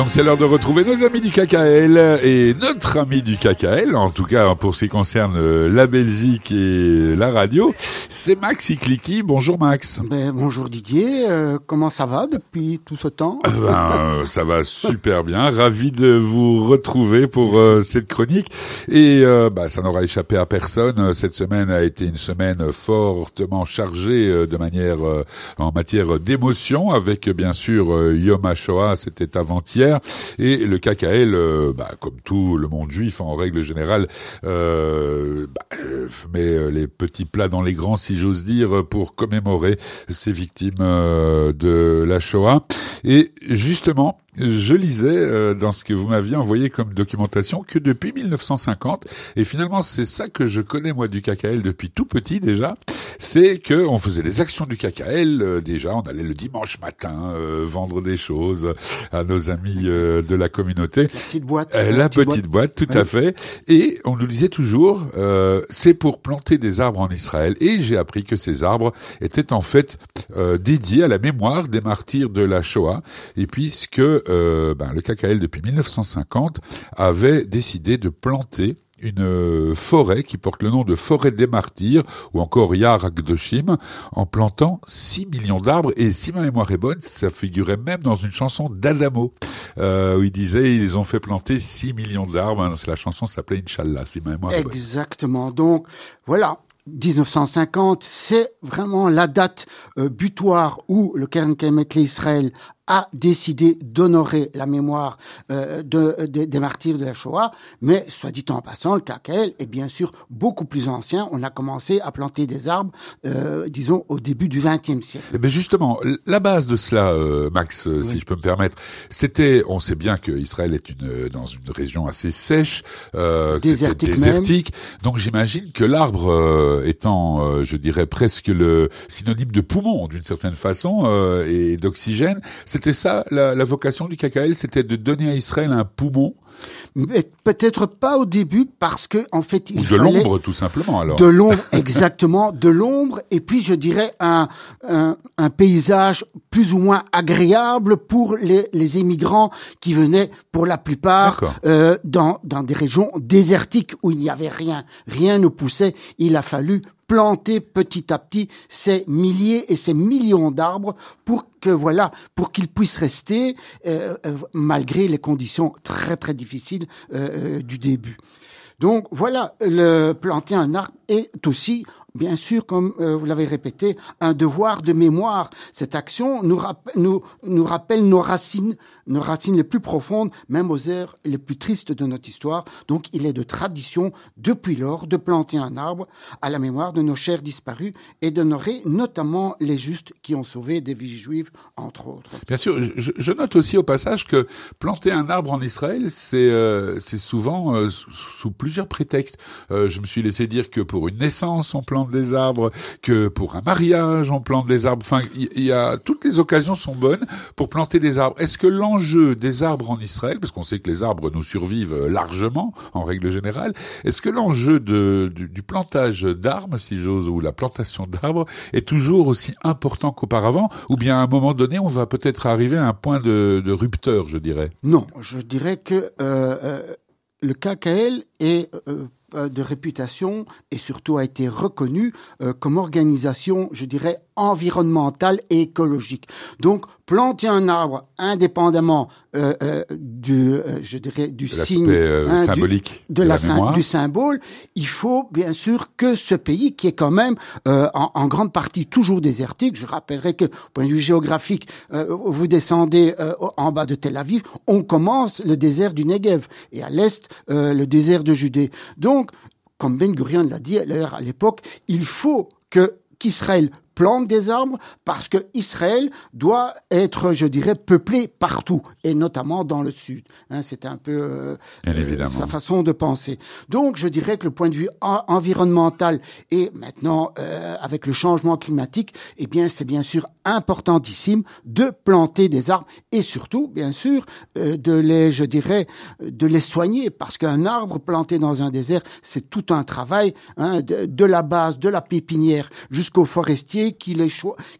donc c'est l'heure de retrouver nos amis du KKL et notre ami du KKL, en tout cas pour ce qui concerne euh, la Belgique et la radio, c'est Max Ikliki. Bonjour Max. Ben, bonjour Didier, euh, comment ça va depuis tout ce temps euh, ben, Ça va super bien, ravi de vous retrouver pour euh, cette chronique. Et bah, ça n'aura échappé à personne. Cette semaine a été une semaine fortement chargée de manière en matière d'émotion avec bien sûr Yom HaShoah, c'était avant-hier et le KKL, bah, comme tout le monde juif en règle générale, euh, bah, met les petits plats dans les grands, si j'ose dire, pour commémorer ces victimes euh, de la Shoah. Et justement, je lisais euh, dans ce que vous m'aviez envoyé comme documentation que depuis 1950, et finalement c'est ça que je connais moi du KKL depuis tout petit déjà, c'est que on faisait des actions du KKL euh, déjà, on allait le dimanche matin euh, vendre des choses à nos amis de la communauté. La petite boîte. la, petite, boîte, tout à fait. Et on nous disait toujours, c'est pour planter des arbres en Israël. Et j'ai appris que ces arbres étaient en fait dédiés à la mémoire des martyrs de la Shoah, et puisque euh, ben, le KKL depuis 1950 avait décidé de planter une euh, forêt qui porte le nom de forêt des martyrs ou encore Yar Akdoshim en plantant 6 millions d'arbres. Et si ma mémoire est bonne ça figurait même dans une chanson d'Adamo euh, où il disait ils ont fait planter 6 millions d'arbres. La chanson s'appelait Inch'Allah si ma mémoire est bonne. Exactement. Donc voilà. 1950, c'est vraiment la date euh, butoir où le Keren Kemet Israël a décidé d'honorer la mémoire euh, de, des martyrs de la Shoah, mais soit dit en passant, le KKL est bien sûr beaucoup plus ancien. On a commencé à planter des arbres, euh, disons, au début du XXe siècle. Eh bien justement, la base de cela, euh, Max, euh, si je peux me permettre, c'était, on sait bien que Israël est une euh, dans une région assez sèche, euh, désertique, désertique. donc j'imagine que l'arbre étant, je dirais presque le synonyme de poumon d'une certaine façon et d'oxygène, c'était ça la, la, vocation du KKL, c'était de donner à Israël un poumon. Peut-être pas au début parce que en fait il Ou de l'ombre tout simplement alors. De l'ombre exactement, de l'ombre et puis je dirais un, un, un paysage plus ou moins agréable pour les, les immigrants qui venaient pour la plupart euh, dans dans des régions désertiques où il n'y avait rien, rien ne poussait. Il a fallu planter petit à petit ces milliers et ces millions d'arbres pour que voilà, pour qu'ils puissent rester euh, euh, malgré les conditions très très difficiles euh, du début. Donc voilà, le planter un arbre est aussi bien sûr, comme euh, vous l'avez répété, un devoir de mémoire. Cette action nous, rappelle nos racines, nos racines les plus profondes, même aux heures les plus tristes de notre histoire. Donc, il est de tradition, depuis lors, de planter un arbre à la mémoire de nos chers disparus et d'honorer notamment les justes qui ont sauvé des vies juives, entre autres. Bien sûr, je, note aussi au passage que planter un arbre en Israël, c'est euh, souvent euh, sous, sous, plusieurs prétextes. Je me suis laissé dire que pour une naissance, on plante des arbres, que pour un mariage, on plante des arbres. Enfin, il y, a toutes les occasions sont bonnes pour planter des arbres. Est-ce que l'enjeu des arbres en Israël, parce qu'on sait que les arbres nous survivent largement en règle générale, est-ce que l'enjeu de, du, plantage d'arbres, si j'ose, ou la plantation d'arbres, est toujours aussi important qu'auparavant, ou bien à un moment donné, on va peut-être arriver à un point de, de rupteur, je dirais? Non, je dirais que euh, euh, le KKL est euh, de réputation et surtout a été reconnu euh, comme organisation, je dirais, environnementale et écologique. Donc, planter un arbre indépendamment euh, euh, du, euh, je dirais, du signe hein, symbolique du, de, la, la du symbole, il faut bien sûr que ce pays, qui est quand même en, en, grande partie toujours désertique, je rappellerai que, au point de vue géographique, vous descendez en bas de Tel Aviv, on commence le désert du Negev et à l'est le désert de Judée. Donc, comme Ben Gurion l'a dit à l'époque, il faut que qu'Israël plante des arbres parce que Israël doit être, je dirais, peuplé partout et notamment dans le sud. Hein, c'est un peu euh, euh, sa façon de penser. Donc, je dirais que le point de vue en environnemental et maintenant euh, avec le changement climatique, eh bien, c'est bien sûr importantissime de planter des arbres et surtout, bien sûr, euh, de les, je dirais, de les soigner parce qu'un arbre planté dans un désert, c'est tout un travail hein, de, de la base, de la pépinière jusqu'au forestier et qui les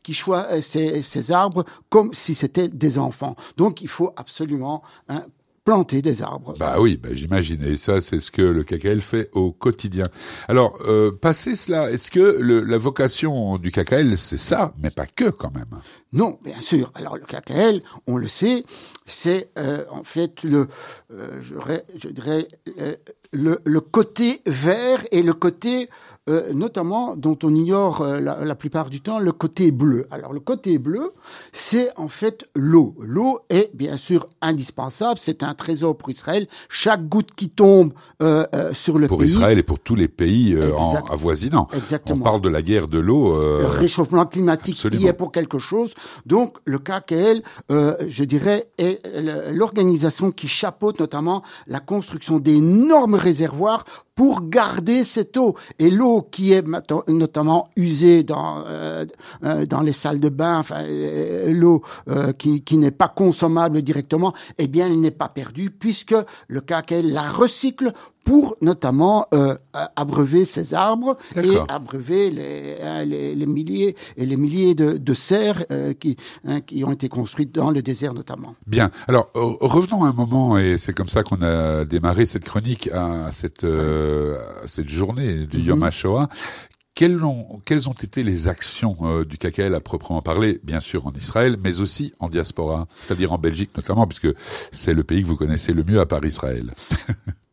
qui choisit ces, ces, arbres comme si c'était des enfants. Donc il faut absolument hein, planter des arbres. Bah oui, bah j'imagine. Et ça, c'est ce que le KKL fait au quotidien. Alors, euh, passer cela, est-ce que le, la vocation du KKL, c'est ça, mais pas que quand même? Non, bien sûr. Alors le KKL, on le sait, c'est euh, en fait le, euh, je, je, dirais, euh, le, le, côté vert et le côté euh, notamment dont on ignore euh, la, la, plupart du temps le côté bleu. Alors le côté bleu, c'est en fait l'eau. L'eau est bien sûr indispensable, c'est un trésor pour Israël. Chaque goutte qui tombe euh, sur le pour pays... Pour Israël et pour tous les pays en avoisinant. Exactement. On parle de la guerre de l'eau. le réchauffement climatique Absolument. y est pour quelque chose. Donc le KKL, je dirais, est l'organisation qui chapeaute notamment la construction d'énormes réservoirs pour garder cette eau. Et l'eau qui est notamment usée dans euh, euh, dans les salles de bain, enfin euh, l'eau qui, n'est pas consommable directement, eh bien elle n'est pas perdue puisque le KKL la recycle pour notamment euh, abreuver ces arbres et abreuver les, hein, les, les, milliers et les milliers de, de serres euh, qui, hein, qui ont été construites dans le désert notamment. Bien. Alors revenons un moment et c'est comme ça qu'on a démarré cette chronique à cette euh, à cette journée du -hmm. Yom HaShoah. Quelles ont, quelles ont été les actions euh, du KKL à proprement parler, bien sûr en Israël, mais aussi en diaspora, c'est-à-dire en Belgique notamment, puisque c'est le pays que vous connaissez le mieux à part Israël?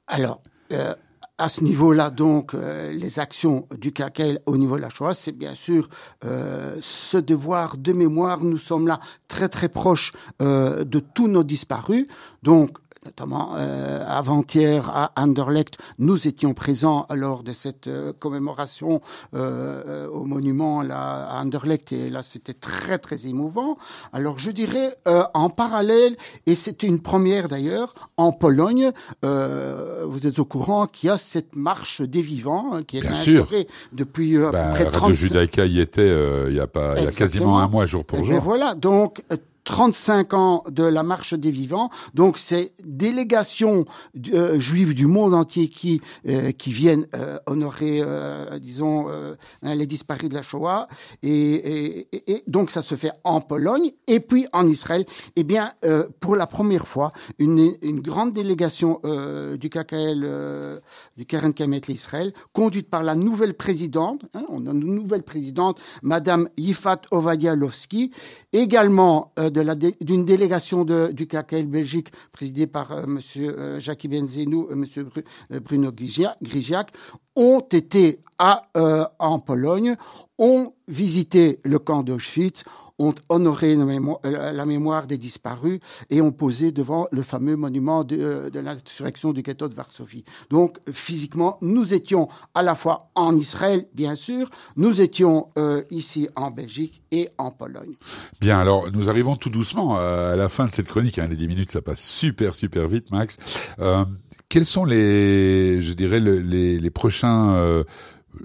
Alors, euh, à ce niveau-là, donc, euh, les actions du CACEL au niveau de la Shoah, c'est bien sûr euh, ce devoir de mémoire. Nous sommes là très très proches de tous nos disparus. Donc, notamment euh, avant-hier à Anderlecht, nous étions présents lors de cette euh, commémoration euh, au monument là, à Anderlecht et là c'était très très émouvant. Alors je dirais euh, en parallèle, et c'est une première d'ailleurs, en Pologne, euh, vous êtes au courant qu'il y a cette marche des vivants hein, qui est instaurée depuis euh, bah, près de 30 Radio Judaïka y était il y a pas il y a quasiment un mois jour pour et jour. voilà, donc 35 ans de la marche des vivants. Donc c'est délégations euh, juives du monde entier qui euh, qui viennent euh, honorer, euh, disons, hein, les disparus de la Shoah. Et, donc ça se fait en Pologne et puis en Israël. Eh bien, pour la première fois, une, une grande délégation du KKL, du Keren Kamet l'Israël, conduite par la nouvelle présidente. Hein, on a une nouvelle présidente, Madame Yifat Ovadialovski, également de d'une délégation du KKL Belgique présidée par euh, Monsieur euh, Jacques Benzenou et Bru, euh, Bruno Grigiac ont été en Pologne, ont visité le camp d'Auschwitz, ont honoré la mémoire, la mémoire, des disparus et ont posé devant le fameux monument de, de l'insurrection du ghetto de Varsovie. Donc, physiquement, nous étions à la fois en Israël, bien sûr, nous étions euh, ici en Belgique et en Pologne. Bien, alors nous arrivons tout doucement à la fin de cette chronique. Hein, les 10 minutes, ça passe super, super vite, Max. Euh, quels sont les, je dirais, le, les, prochains... Euh,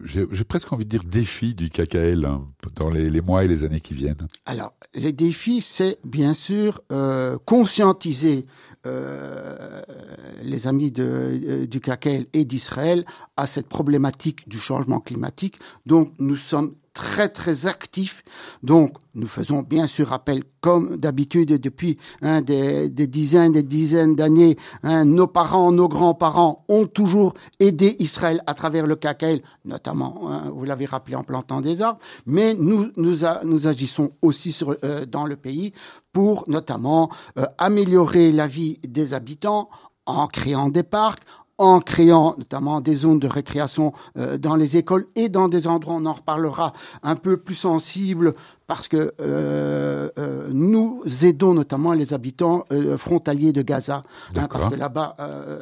j'ai presque envie de dire défis du Hein, dans les, mois et les années qui viennent Alors, les défis, c'est bien sûr euh, conscientiser euh, les amis de, euh, du KKL et d'Israël à cette problématique du changement climatique. Donc, nous sommes très très actifs. Donc, nous faisons bien sûr appel, comme d'habitude depuis des, des, dizaines des dizaines d'années. Hein, nos parents, nos grands-parents ont toujours aidé Israël à travers le KKL, notamment, hein, vous l'avez rappelé, en plantant des arbres. Mais nous, nous, agissons aussi euh, dans le pays pour notamment euh, améliorer la vie des habitants en créant des parcs, en créant notamment des zones de récréation euh, dans les écoles et dans des endroits, on en reparlera, un peu plus sensibles parce que euh, euh, nous aidons notamment les habitants euh, frontaliers de Gaza, hein, parce que là-bas,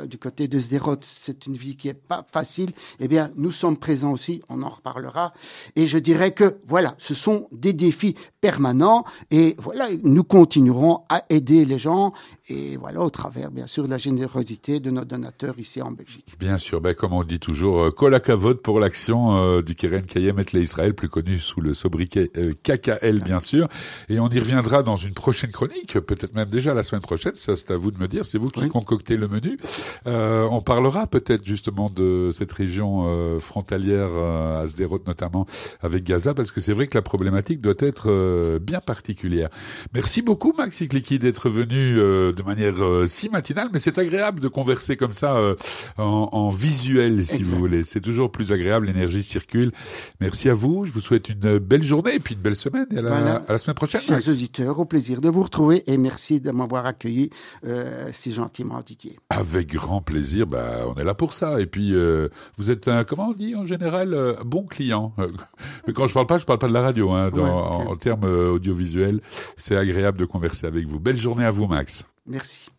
du côté de Sderot, c'est une vie qui est pas facile. Eh bien, nous sommes présents aussi, on en reparlera. Et je dirais que voilà, ce sont des défis permanents, et voilà, nous continuerons à aider les gens, et voilà, au travers, bien sûr, de la générosité de nos donateurs ici en Belgique. Bien sûr, ben, comme on dit toujours, Kolakavod pour l'action du Keren Kayem et Israël, plus connu sous le sobriquet KK qu'à elle, bien sûr. Et on y reviendra dans une prochaine chronique, peut-être même déjà la semaine prochaine. Ça, c'est à vous de me dire. C'est vous qui concoctez le menu. Euh, on parlera peut-être justement de cette région euh, frontalière euh, à Sderot notamment avec Gaza, parce que c'est vrai que la problématique doit être euh, bien particulière. Merci beaucoup, Maxi Clicky, d'être venu de manière si matinale, mais c'est agréable de converser comme ça en, en, visuel, si vous voulez. C'est toujours plus agréable. L'énergie circule. Merci à vous. Je vous souhaite une belle journée et puis une belle semaine. Et à la, à la semaine prochaine. Chers auditeurs, au plaisir de vous retrouver et merci de m'avoir accueilli euh, si gentiment Didier. Avec grand plaisir. Bah, on est là pour ça. Et puis, euh, vous êtes un, comment on dit en général, euh, bon client. Mais quand je parle pas, je parle pas de la radio. Hein, dans, en, en termes audiovisuels, c'est agréable de converser avec vous. Belle journée à vous, Max. Merci.